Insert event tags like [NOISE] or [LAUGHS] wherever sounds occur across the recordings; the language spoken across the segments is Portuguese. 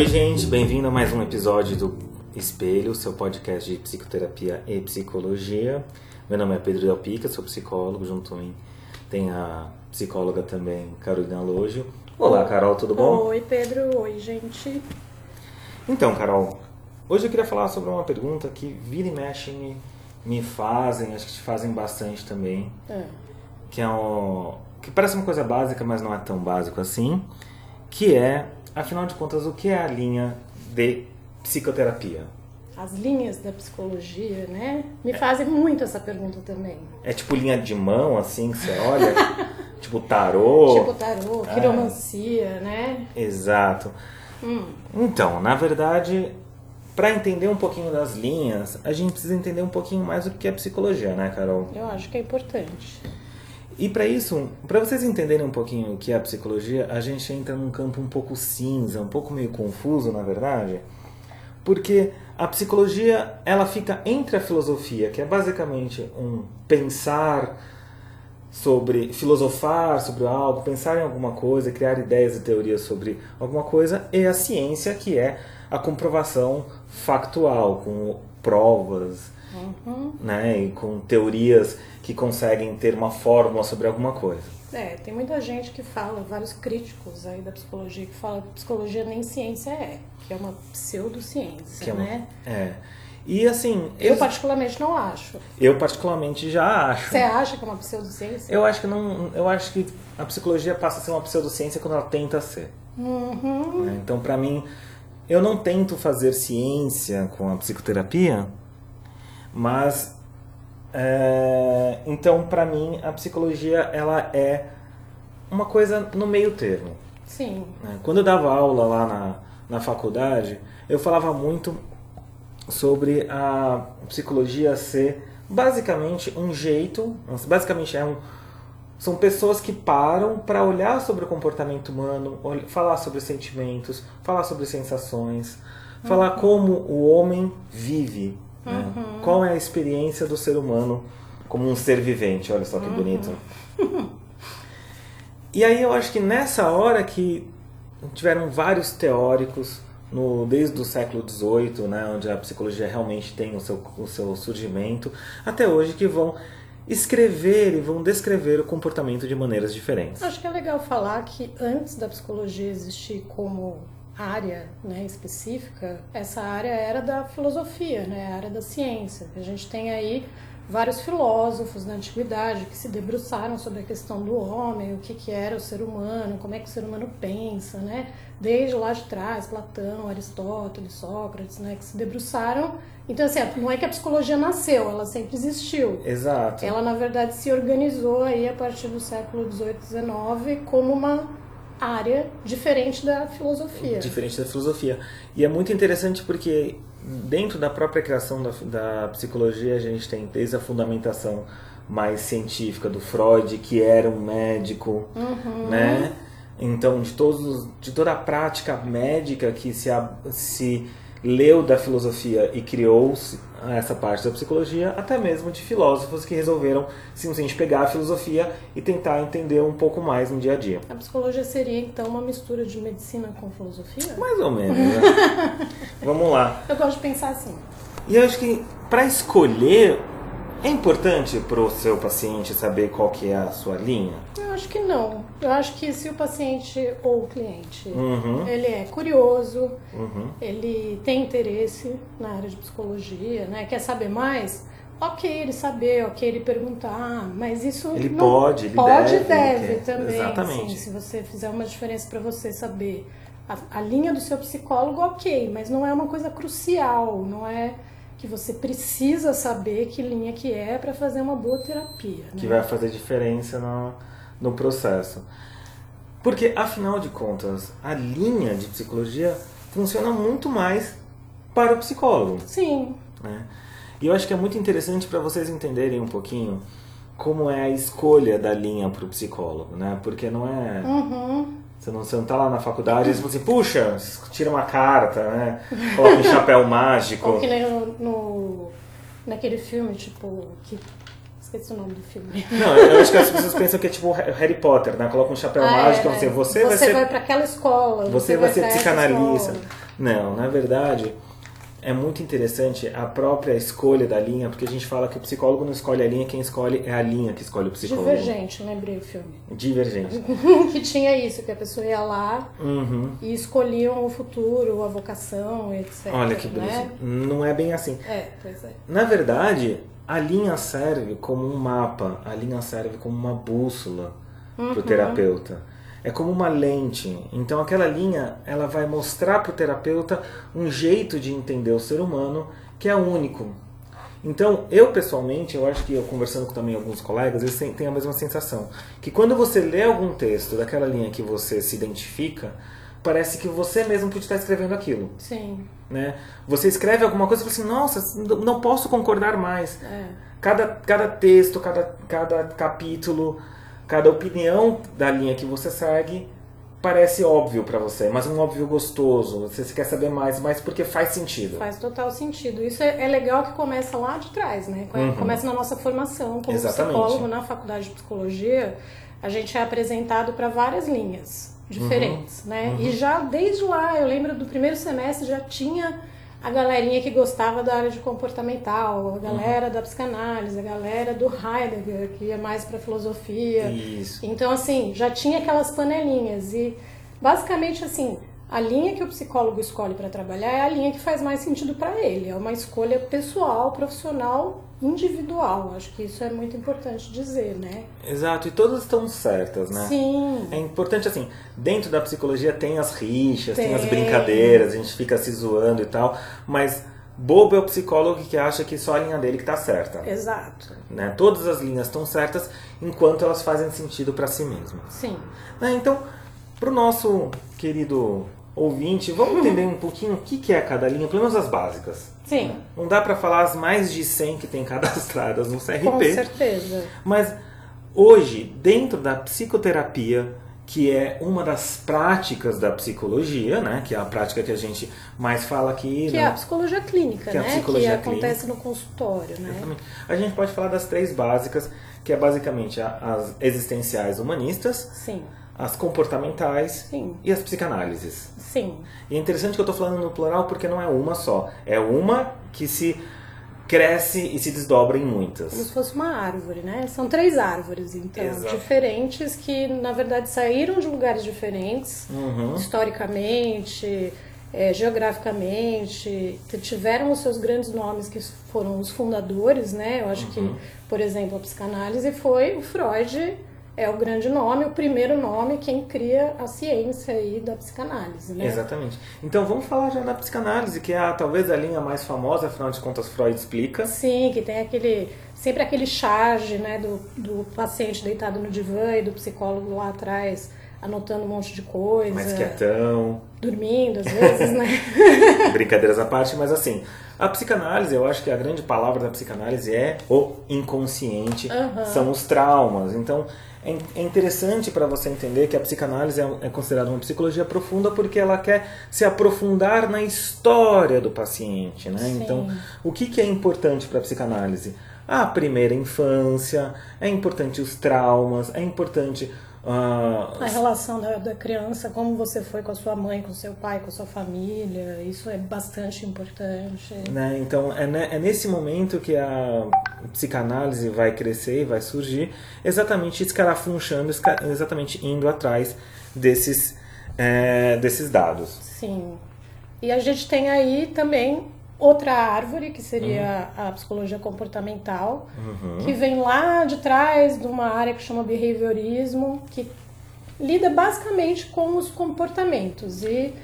Oi, gente, bem-vindo a mais um episódio do Espelho, seu podcast de psicoterapia e psicologia. Meu nome é Pedro Del Pica, sou psicólogo, junto a mim tem a psicóloga também, Carolina Lojo. Olá, Carol, tudo bom? Oi, Pedro. Oi, gente. Então, Carol, hoje eu queria falar sobre uma pergunta que vira e mexe me, me fazem, acho que te fazem bastante também, É. que é um, que parece uma coisa básica, mas não é tão básico assim, que é, afinal de contas, o que é a linha de psicoterapia? As linhas da psicologia, né? Me fazem muito essa pergunta também. É tipo linha de mão, assim, que você olha? [LAUGHS] tipo tarô? Tipo tarô, quiromancia, né? Exato. Hum. Então, na verdade, para entender um pouquinho das linhas, a gente precisa entender um pouquinho mais o que é psicologia, né, Carol? Eu acho que é importante. E para isso, para vocês entenderem um pouquinho o que é a psicologia, a gente entra num campo um pouco cinza, um pouco meio confuso, na verdade, porque a psicologia ela fica entre a filosofia, que é basicamente um pensar sobre filosofar sobre algo, pensar em alguma coisa, criar ideias e teorias sobre alguma coisa, e a ciência, que é a comprovação factual, com provas, Uhum. né, e com teorias que conseguem ter uma fórmula sobre alguma coisa. É, tem muita gente que fala, vários críticos aí da psicologia, que falam que psicologia nem ciência é, que é uma pseudociência, Que é uma- né? É. E assim, Eu eu, particularmente não acho. eu particularmente já acho. Você acha que é uma pseudociência? Eu acho que não, eu acho que a psicologia passa a ser uma pseudociência quando ela tenta ser. Uhum. né? Então, para mim, eu não tento fazer ciência com a psicoterapia, mas é, então para mim a psicologia ela é uma coisa no meio termo. Sim. né? Quando eu dava aula lá na, na faculdade, eu falava muito sobre a psicologia ser basicamente um jeito, basicamente é um, são pessoas que param para olhar sobre o comportamento humano, falar sobre sentimentos, falar sobre sensações, falar como o homem vive, né? qual é a experiência do ser humano como um ser vivente. Olha só que bonito. [LAUGHS] E aí eu acho que nessa hora que tiveram vários teóricos, no, desde o século XVIII, né, onde a psicologia realmente tem o seu, o seu surgimento, até hoje que vão escrever e vão descrever o comportamento de maneiras diferentes. Acho que é legal falar que antes da psicologia existir como área né, específica, essa área era da filosofia, né, a área da ciência. A gente tem aí vários filósofos da antiguidade que se debruçaram sobre a questão do homem, o que, que era o ser humano, como é que o ser humano pensa, né? Desde lá de trás, Platão, Aristóteles, Sócrates, né, que se debruçaram. Então, assim, não é que a psicologia nasceu, ela sempre existiu. Exato. Ela, na verdade, se organizou aí a partir do século XVIII, XIX como uma área diferente da filosofia. Diferente da filosofia. E é muito interessante porque dentro da própria criação da, da psicologia a gente tem desde a fundamentação mais científica do Freud, que era um médico, né? Então, de, todos, os- de toda a prática médica que se, se leu da filosofia e criou essa parte da psicologia, até mesmo de filósofos que resolveram simplesmente pegar a filosofia e tentar entender um pouco mais no dia a dia. A psicologia seria, então, uma mistura de medicina com filosofia? Mais ou menos, né? [LAUGHS] Vamos lá. Eu gosto de pensar assim. E eu acho que para escolher é importante para o seu paciente saber qual que é a sua linha. Eu acho que não. Eu acho que se o paciente ou o cliente Uhum. ele é curioso, Uhum. ele tem interesse na área de psicologia, né? Quer saber mais? Ok, ele saber, ok, ele perguntar, mas isso Ele pode, ele pode deve, e deve quer. também. Exatamente. sim. se você fizer uma diferença para você saber a, a linha do seu psicólogo, ok, mas não é uma coisa crucial, não é que você precisa saber que linha que é para fazer uma boa terapia. Que né? vai fazer diferença no, no processo. Porque, afinal de contas, a linha de psicologia funciona muito mais para o psicólogo. Sim, né? E eu acho que é muito interessante para vocês entenderem um pouquinho como é a escolha da linha para o psicólogo, né? Porque não é... uhum. Você não, você não tá lá na faculdade e você fala assim, puxa, tira uma carta, né? Coloca um chapéu mágico. Ou que nem no, no- naquele filme, tipo, que. Esqueci o nome do filme. Não, eu acho que as pessoas pensam que é tipo Harry Potter, né? Coloca um chapéu Ah, mágico é, e você, é. você vai ser. vai para aquela escola. Você vai ser pra essa psicanalista. Não, na verdade, é muito interessante a própria escolha da linha, porque a gente fala que o psicólogo não escolhe a linha, quem escolhe é a linha que escolhe o psicólogo. Divergente, lembrei o filme. Divergente. [LAUGHS] que tinha isso, que a pessoa ia lá Uhum. e escolhiam o futuro, a vocação, etc. Olha que né? beleza. Não é bem assim. É, pois é. Na verdade, a linha serve como um mapa, a linha serve como uma bússola para o terapeuta. É como uma lente. Então aquela linha, ela vai mostrar para o terapeuta um jeito de entender o ser humano que é único. Então, eu pessoalmente, eu acho que eu conversando com também alguns colegas, eles têm a mesma sensação. Que quando você lê algum texto daquela linha que você se identifica, parece que você mesmo pode estar escrevendo aquilo Sim. né? Você escreve alguma coisa e fala assim, nossa, não posso concordar mais. É. Cada, cada texto, cada, cada capítulo, cada opinião da linha que você segue parece óbvio pra você, mas um óbvio gostoso. Você quer saber mais, mas porque faz sentido. Faz total sentido. Isso é, é legal que começa lá de trás, né? Uhum. Começa na nossa formação como Exatamente. psicólogo na faculdade de psicologia. A gente é apresentado para várias linhas diferentes, Uhum. né? E já desde lá, eu lembro do primeiro semestre já tinha a galerinha que gostava da área de comportamental, a galera Uhum. da psicanálise, a galera do Heidegger, que ia mais para filosofia. Isso. Então, assim, já tinha aquelas panelinhas. E, basicamente, assim, a linha que o psicólogo escolhe para trabalhar é a linha que faz mais sentido para ele. É uma escolha pessoal, profissional, individual. Acho que isso é muito importante dizer, né? Exato, e todas estão certas, né? Sim. É importante assim, dentro da psicologia tem as rixas, tem, as Tem. brincadeiras, a gente fica se zoando e tal, mas bobo é o psicólogo que acha que só a linha dele que tá certa. Exato. né? Todas as linhas estão certas enquanto elas fazem sentido para si mesmas. Sim. Né? Então, para o nosso querido ouvinte, vamos entender um pouquinho o que que é cada linha, pelo menos as básicas. Sim. Não dá para falar as mais de 100 que tem [LAUGHS] cadastradas no Com CRP, certeza. mas hoje, dentro da psicoterapia, que é uma das práticas da psicologia, né? que é a prática que a gente mais fala aqui. Que né? é a psicologia clínica, Que é a né? psicologia que acontece no consultório, né? Exatamente. A gente pode falar das três básicas, que é basicamente as existenciais humanistas, Sim. As comportamentais Sim. e as psicanálises. Sim. E é interessante que eu estou falando no plural porque não é uma só, é uma que se cresce e se desdobra em Como muitas. se fosse uma árvore, né? São três árvores, então, Exato. diferentes que, na verdade, saíram de lugares diferentes, Uhum. historicamente, eh, geograficamente, tiveram os seus grandes nomes que foram os fundadores, né? Eu acho Uhum. que, por exemplo, a psicanálise foi o Freud, é o grande nome, o primeiro nome, quem cria a ciência aí da psicanálise, né? Exatamente. Então vamos falar já da psicanálise, que é a, talvez a linha mais famosa, afinal de contas Freud explica. Sim, que tem aquele sempre aquele charge, né, do, do paciente deitado no divã e do psicólogo lá atrás anotando um monte de coisa, Mais quietão, dormindo às vezes, né? [LAUGHS] brincadeiras à parte, mas assim, a psicanálise, eu acho que a grande palavra da psicanálise é o inconsciente, Aham. são os traumas. Então, é é interessante para você entender que a psicanálise é, é considerada uma psicologia profunda porque ela quer se aprofundar na história do paciente, né? Sim. Então, o que, que é importante para a psicanálise? A primeira infância, é importante os traumas, é importante ah, A relação da, da criança, como você foi com a sua mãe, com seu pai, com a sua família, isso é bastante importante. Né? Então é, é nesse momento que a psicanálise vai crescer e vai surgir, exatamente escarafunchando, esca- exatamente indo atrás desses, é, desses dados. Sim. E a gente tem aí também outra árvore, que seria a psicologia comportamental, que vem lá de trás de uma área que chama behaviorismo, que lida basicamente com os comportamentos. E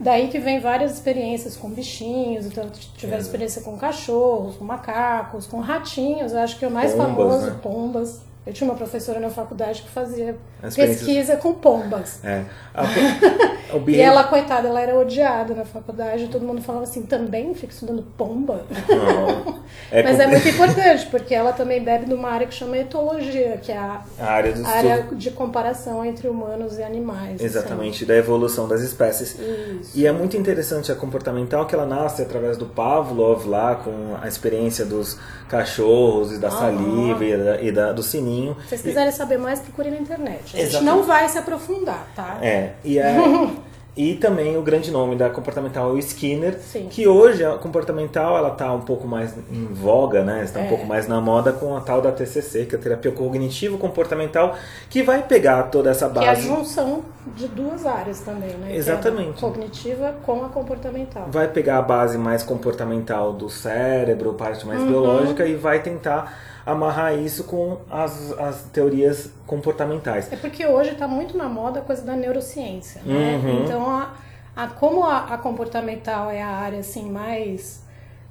daí que vem várias experiências com bichinhos, então tiveram Exato. experiência com cachorros, com macacos, com ratinhos, acho que o mais Pombas, famoso, né? pombas. Eu tinha uma professora na faculdade que fazia pesquisa com pombas. É. [LAUGHS] A- E ela, coitada, ela era odiada na faculdade, todo mundo falava assim, também fica estudando pomba? É [LAUGHS] Mas é muito importante, porque ela também bebe de uma área que chama etologia, que é a a área do área estudo, de comparação entre humanos e animais. assim. exatamente, da evolução das espécies. Isso. E é muito interessante a comportamental que ela nasce através do Pavlov lá, com a experiência dos cachorros e da Aham. saliva e, da, e da- do sininho. Se vocês quiserem saber mais, procurem na internet. A gente Exatamente. não vai se aprofundar, tá? É, e, a, [LAUGHS] E também o grande nome da comportamental é o Skinner, Sim. que hoje a comportamental ela está um pouco mais em voga, né? Está um É. pouco mais na moda com a tal da TCC, que é a terapia cognitivo comportamental, que vai pegar toda essa Que é a base, junção de duas áreas também, né? É a Exatamente. cognitiva com a comportamental. vai pegar a base mais comportamental do cérebro, parte Uhum. mais biológica e vai tentar amarrar isso com as, as teorias comportamentais. É porque hoje está muito na moda a coisa da neurociência, né? Uhum. Então, a, a- como a, a comportamental é a área assim mais,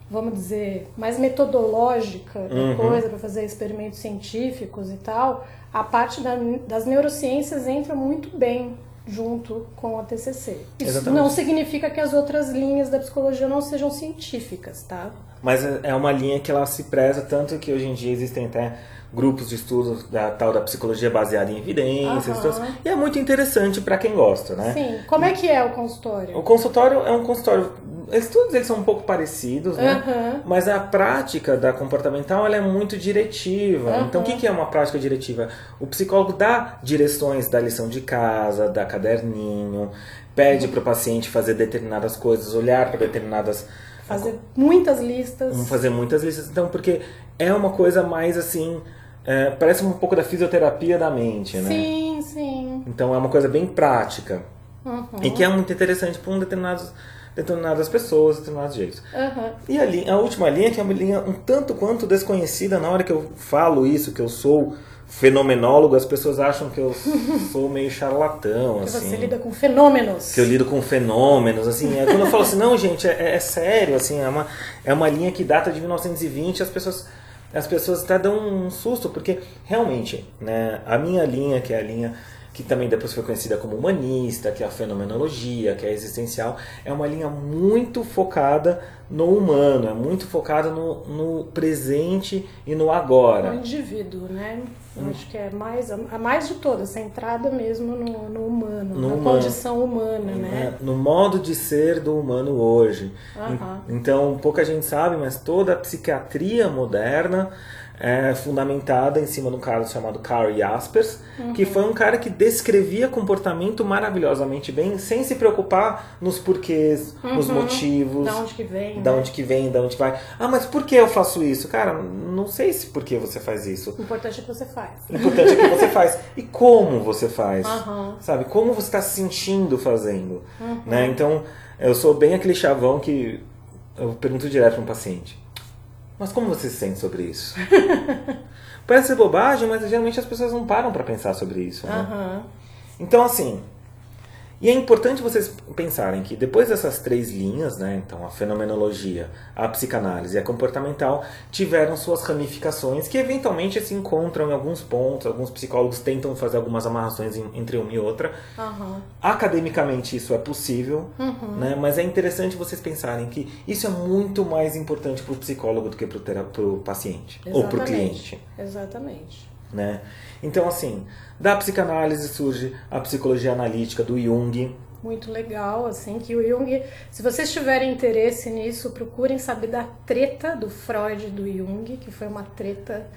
vamos dizer, mais metodológica da Uhum. coisa para fazer experimentos científicos e tal, a parte da- das neurociências entra muito bem junto com a TCC. Isso Exatamente. não significa que as outras linhas da psicologia não sejam científicas, tá? Mas é é uma linha que ela se preza tanto que hoje em dia existem até grupos de estudos da tal da psicologia baseada em evidências. Então, e é muito interessante para quem gosta, né? Sim. Como é que é o consultório? O consultório é um consultório. Eles, todos eles são um pouco parecidos, né? Aham. Mas a prática da comportamental ela é muito diretiva. Aham. Então, o que que é uma prática diretiva? O psicólogo dá direções da lição de casa, da caderninho, pede para o paciente fazer determinadas coisas, olhar para determinadas. Fazer muitas listas. Fazer muitas listas. Então, porque é uma coisa mais assim. é, parece um pouco da fisioterapia da mente, né? Sim, sim. Então, é uma coisa bem prática. Uhum. E que é muito interessante para um determinados, determinadas pessoas, determinados jeitos. Aham. E a, linha, a última linha, que é uma linha um tanto quanto desconhecida, na hora que eu falo isso, que eu sou fenomenólogo, as pessoas acham que eu [LAUGHS] sou meio charlatão, Que assim. você lida com fenômenos. Que eu lido com fenômenos, assim. É quando eu falo assim, não, gente, é, é sério, assim, é uma, é uma linha que data de 1920, as pessoas. As pessoas até dão um susto, porque realmente, né, a minha linha, que é a linha que também depois foi conhecida como humanista, que é a fenomenologia, que é a existencial, é uma linha muito focada no humano, é muito focada no, no presente e no agora. indivíduo, né? Eu acho que é mais, a mais de todas, centrada mesmo no, no humano, No na humano. condição humana, né? É, no modo de ser do humano hoje. Aham. En- Então, pouca gente sabe, mas toda a psiquiatria moderna é fundamentada em cima de um cara chamado Karl Jaspers, que foi um cara que descrevia comportamento maravilhosamente bem, sem se preocupar nos porquês, nos motivos, Da onde que vem, da né? onde que vem, da onde vai. Ah, mas por que eu faço isso? Cara, não sei se por que você faz isso. O importante é que você faz. O importante é que você faz. [LAUGHS] E como você faz. Aham. Sabe? Como você está se sentindo fazendo. Uhum. Né? Então, eu sou bem aquele chavão que eu pergunto direto para um paciente. Mas como você se sente sobre isso? [LAUGHS] Parece ser bobagem, mas geralmente as pessoas não param para pensar sobre isso. Né? Aham. Então, assim, e é importante vocês pensarem que depois dessas três linhas, né, então a fenomenologia, a psicanálise e a comportamental, tiveram suas ramificações que eventualmente se encontram em alguns pontos, alguns psicólogos tentam fazer algumas amarrações entre uma e outra. Aham. Academicamente isso é possível, Uhum. né, mas é interessante vocês pensarem que isso é muito mais importante para o psicólogo do que para o paciente ou para o Exatamente. cliente Exatamente. Né? Então, assim, da psicanálise surge a psicologia analítica do Jung. Muito legal, assim, que o Jung, se vocês tiverem interesse nisso, procurem saber da treta do Freud e do Jung, que foi uma treta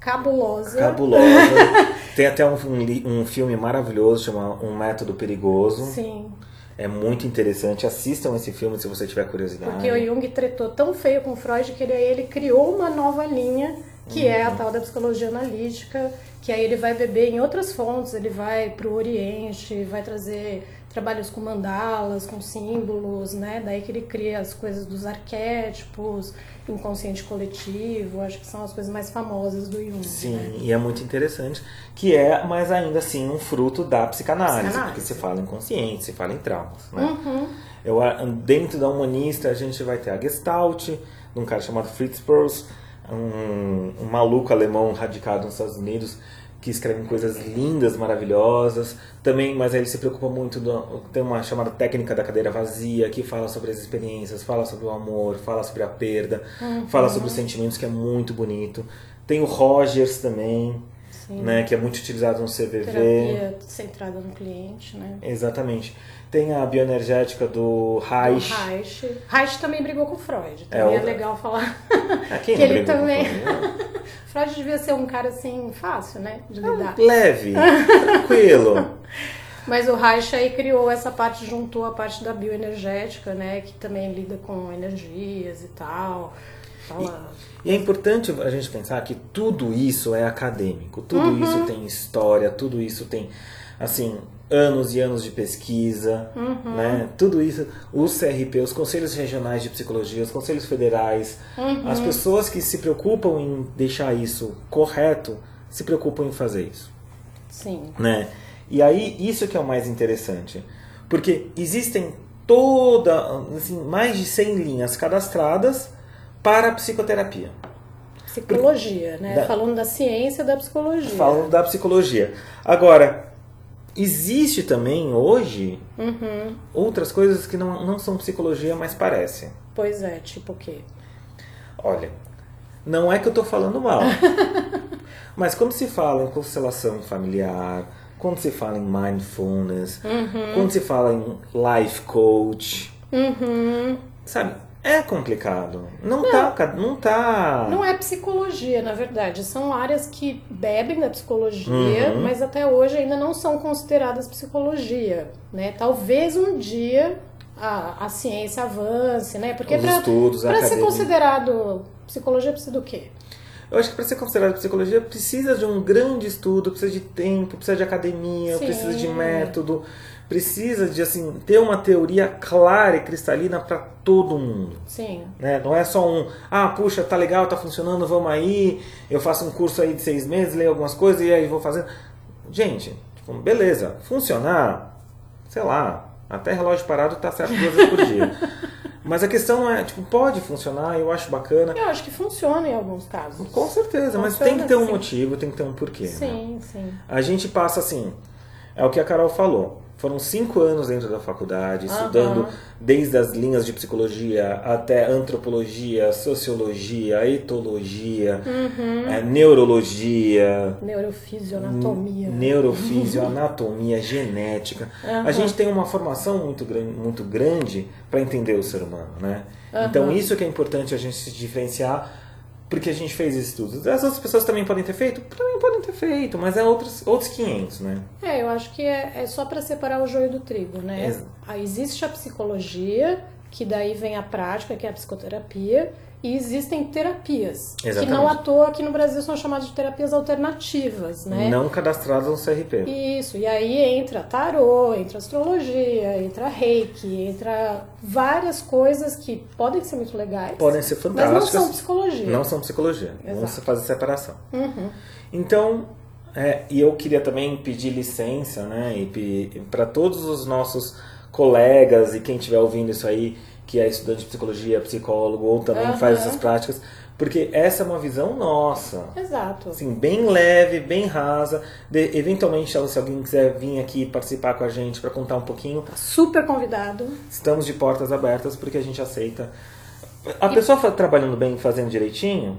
cabulosa. Cabulosa. [LAUGHS] Tem até um, um um filme maravilhoso, chama Um Método Perigoso. Sim, É muito interessante. Assistam esse filme se você tiver curiosidade. porque o Jung tretou tão feio com o Freud que ele, ele criou uma nova linha, que é a Uhum. tal da psicologia analítica, que aí ele vai beber em outras fontes, ele vai para o Oriente, vai trazer trabalhos com mandalas, com símbolos, né? Daí que ele cria as coisas dos arquétipos, inconsciente coletivo, acho que são as coisas mais famosas do Jung. Sim, né? e é muito interessante, que é, mas ainda assim, um fruto da psicanálise, Psicanálise. porque se fala em consciente, se fala em traumas, né? Uhum. Eu, dentro da humanista, a gente vai ter a Gestalt, de um cara chamado Fritz Perls, um, um maluco alemão radicado nos Estados Unidos, que escreve coisas lindas, maravilhosas. Também, mas ele se preocupa muito. Do, tem uma chamada técnica da cadeira vazia, que fala sobre as experiências, fala sobre o amor, fala sobre a perda, fala sobre os sentimentos, que é muito bonito. Tem o Rogers também, Sim. né, que é muito utilizado no CVV. Terapia centrada no cliente, né? Exatamente. Tem a bioenergética do Reich. Reich. Reich também brigou com Freud. É, Também é, o- legal falar. [LAUGHS] Ah, quem que ele também. Freud? [LAUGHS] Freud devia ser um cara assim, fácil, né? De lidar. Leve, [LAUGHS] tranquilo. Mas o Reich aí criou essa parte, juntou a parte da bioenergética, né? Que também lida com energias e tal. Fala... E, e é importante a gente pensar que tudo isso é acadêmico, tudo Uhum. isso tem história, tudo isso tem, assim, anos e anos de pesquisa, Uhum. né? Tudo isso, os CRP, os conselhos regionais de psicologia, os conselhos federais, Uhum. as pessoas que se preocupam em deixar isso correto, se preocupam em fazer isso Sim. né? E aí isso que é o mais interessante, porque existem toda, assim, mais de 100 linhas cadastradas para a psicoterapia. Psicologia, né? Da- Falando da ciência da psicologia. Falando da psicologia. Agora, existe também hoje Uhum. outras coisas que não, não são psicologia, mas parecem. Pois é, tipo o quê? Olha, não é que eu estou falando mal, [LAUGHS] mas quando se fala em constelação familiar, quando se fala em mindfulness, quando se fala em life coach, Uhum. sabe, é complicado. Não, tá, ca- não tá. Não é psicologia, na verdade. São áreas que bebem da psicologia, Uhum. mas até hoje ainda não são consideradas psicologia, né? Talvez um dia a, a ciência avance, né? Porque para ser considerado psicologia precisa do quê? Eu acho que para ser considerado psicologia precisa de um grande estudo, precisa de tempo, precisa de academia, Sim. precisa de método, precisa de assim ter uma teoria clara e cristalina para todo mundo. Sim. Né? Não é só um, ah, puxa, tá legal, tá funcionando, vamos aí, eu faço um curso aí de seis meses, leio algumas coisas e aí vou fazendo. Gente, tipo, beleza, funcionar, sei lá, até relógio parado tá certo duas vezes por dia. [LAUGHS] Mas a questão é, tipo, pode funcionar, eu acho bacana. Eu acho que funciona em alguns casos. Com certeza, mas Funciona, tem que ter um sim. motivo, tem que ter um porquê. né? Sim, sim. A gente passa assim, é o que a Carol falou. Foram cinco anos dentro da faculdade, estudando Aham. desde as linhas de psicologia até antropologia, sociologia, etologia, Uhum. é, neurologia, Neurofísio, anatomia. neurofísio, anatomia, [LAUGHS] genética. A Aham. gente tem uma formação muito grande, muito grande para entender o ser humano, né? Então isso que é importante a gente se diferenciar, porque a gente fez estudos. As outras pessoas também podem ter feito? Também podem ter feito, mas é outros, outros 500, né? É, eu acho que é, é só para separar o joio do trigo, né? Aí existe a psicologia, que daí vem a prática, que é a psicoterapia, e existem terapias, que Exatamente. não à toa aqui no Brasil são chamadas de terapias alternativas, né? Não cadastrados no CRP. Isso, e aí entra tarô, entra astrologia, entra reiki, entra várias coisas que podem ser muito legais, Podem ser mas não fantásticas. são psicologia. Não são psicologia. Vamos Exato. fazer separação. Uhum. Então, é, e eu queria também pedir licença, né, para todos os nossos colegas e quem estiver ouvindo isso aí, que é estudante de psicologia, psicólogo ou também Aham. faz essas práticas, porque essa é uma visão nossa. Exato. Assim, bem leve, bem rasa. De- eventualmente, se alguém quiser vir aqui participar com a gente para contar um pouquinho, Super convidado. estamos de portas abertas porque a gente aceita. A pessoa fa- trabalhando bem, fazendo direitinho,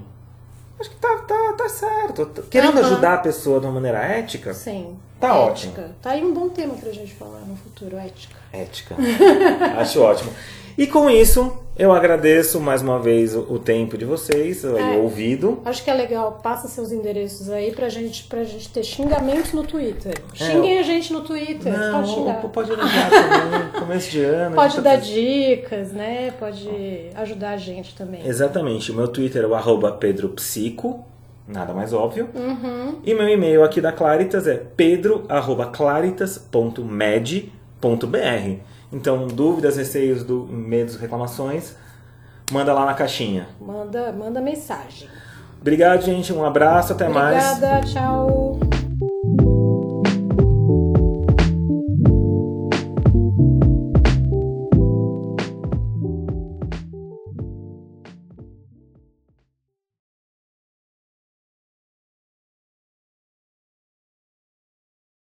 acho que tá, tá, tá certo. Querendo Aham. ajudar a pessoa de uma maneira ética, Sim. Tá ética. Tá aí um bom tema pra gente falar no futuro, ética. ética. [LAUGHS] acho ótimo. E com isso, eu agradeço mais uma vez o, tempo de vocês, É. o ouvido. Acho que é legal, passa seus endereços aí pra gente, pra gente ter xingamentos no Twitter. Xinguem a gente no Twitter, É. Não, pode xingar. pode ligar [LAUGHS] também, começo de ano. Pode gente dar tá- dicas, né? Pode ajudar a gente também. Exatamente. O meu Twitter é o arroba pedropsico, nada mais óbvio. Uhum. E meu e-mail aqui da Claritas é pedro.claritas.med.br. Então, dúvidas, receios, do, medos, reclamações, manda lá na caixinha. Manda, manda mensagem. Obrigado, gente. Um abraço, até mais. Obrigada, tchau.